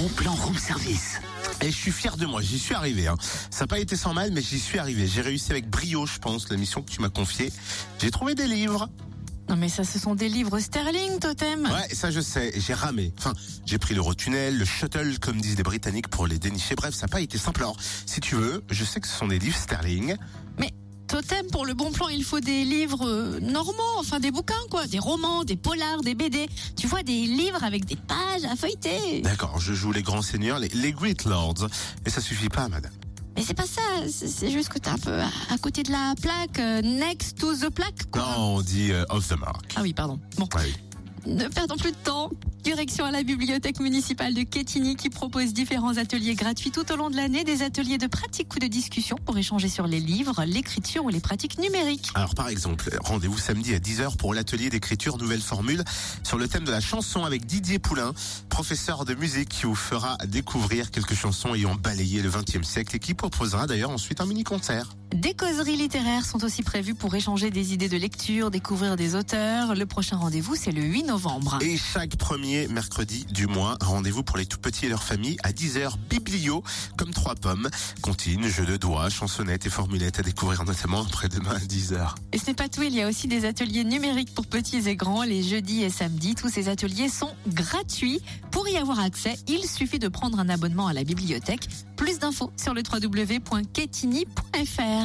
bon plan room service. Et je suis fier de moi, j'y suis arrivé. Hein. Ça n'a pas été sans mal, mais j'y suis arrivé. J'ai réussi avec brio, je pense, la mission que tu m'as confiée. J'ai trouvé des livres. Non mais ça, ce sont des livres sterling, Totem. Ouais, ça je sais, j'ai ramé. Enfin, j'ai pris l'Eurotunnel, le shuttle, comme disent les Britanniques, pour les dénicher. Bref, ça n'a pas été simple. Alors, si tu veux, je sais que ce sont des livres sterling. Mais Totem, pour le bon plan, il faut des livres euh, normaux, enfin des bouquins quoi, des romans, des polars, des BD. Tu vois, des livres avec des pages à feuilleter. D'accord, je joue les grands seigneurs, les, les Great Lords. Et ça suffit pas, madame. Mais c'est pas ça, c'est juste que t'es un peu à, côté de la plaque, euh, next to the plaque quoi. Non, on dit euh, off the mark. Ah oui, pardon. Bon. Ouais. Ne perdons plus de temps. Direction à la bibliothèque municipale de Quetigny qui propose différents ateliers gratuits tout au long de l'année, des ateliers de pratique ou de discussion pour échanger sur les livres, l'écriture ou les pratiques numériques. Alors par exemple, rendez-vous samedi à 10h pour l'atelier d'écriture Nouvelle Formule sur le thème de la chanson avec Didier Poulain, professeur de musique qui vous fera découvrir quelques chansons ayant balayé le 20e siècle et qui proposera d'ailleurs ensuite un mini-concert. Des causeries littéraires sont aussi prévues pour échanger des idées de lecture, découvrir des auteurs. Le prochain rendez-vous, c'est le 8 novembre. Et chaque premier mercredi du mois, rendez-vous pour les tout petits et leurs familles à 10h biblio, comme trois pommes, comptines, jeux de doigts, chansonnettes et formulettes à découvrir notamment après-demain à 10h. Et ce n'est pas tout, il y a aussi des ateliers numériques pour petits et grands les jeudis et samedis. Tous ces ateliers sont gratuits. Pour y avoir accès, il suffit de prendre un abonnement à la bibliothèque. Plus d'infos sur le www.ketini.fr.